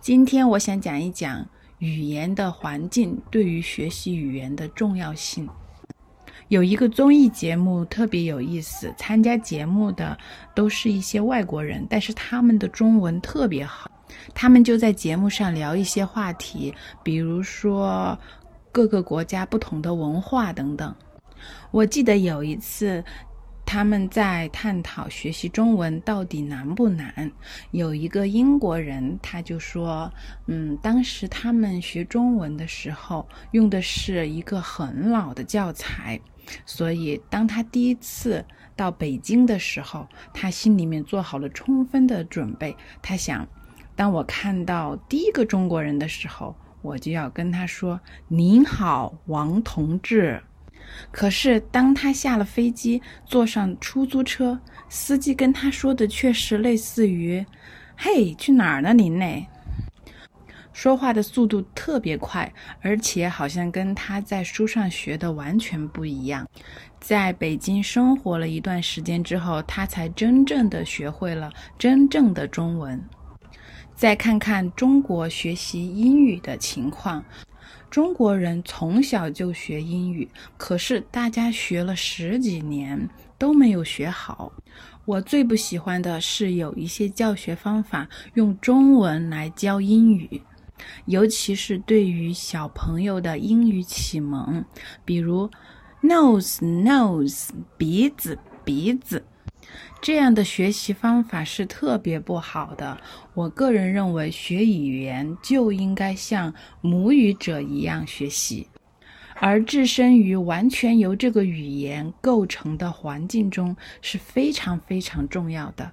今天我想讲一讲语言的环境对于学习语言的重要性。有一个综艺节目特别有意思，参加节目的都是一些外国人，但是他们的中文特别好。他们就在节目上聊一些话题，比如说各个国家不同的文化等等。我记得有一次。他们在探讨学习中文到底难不难。有一个英国人，他就说：“嗯，当时他们学中文的时候用的是一个很老的教材，所以当他第一次到北京的时候，他心里面做好了充分的准备。他想，当我看到第一个中国人的时候，我就要跟他说：‘您好，王同志。’”可是，当他下了飞机，坐上出租车，司机跟他说的却是类似于“嘿，去哪儿呢？您呢？”说话的速度特别快，而且好像跟他在书上学的完全不一样。在北京生活了一段时间之后，他才真正的学会了真正的中文。再看看中国学习英语的情况。中国人从小就学英语，可是大家学了十几年都没有学好。我最不喜欢的是有一些教学方法用中文来教英语，尤其是对于小朋友的英语启蒙，比如 nose nose 鼻子鼻子。这样的学习方法是特别不好的。我个人认为，学语言就应该像母语者一样学习，而置身于完全由这个语言构成的环境中是非常非常重要的。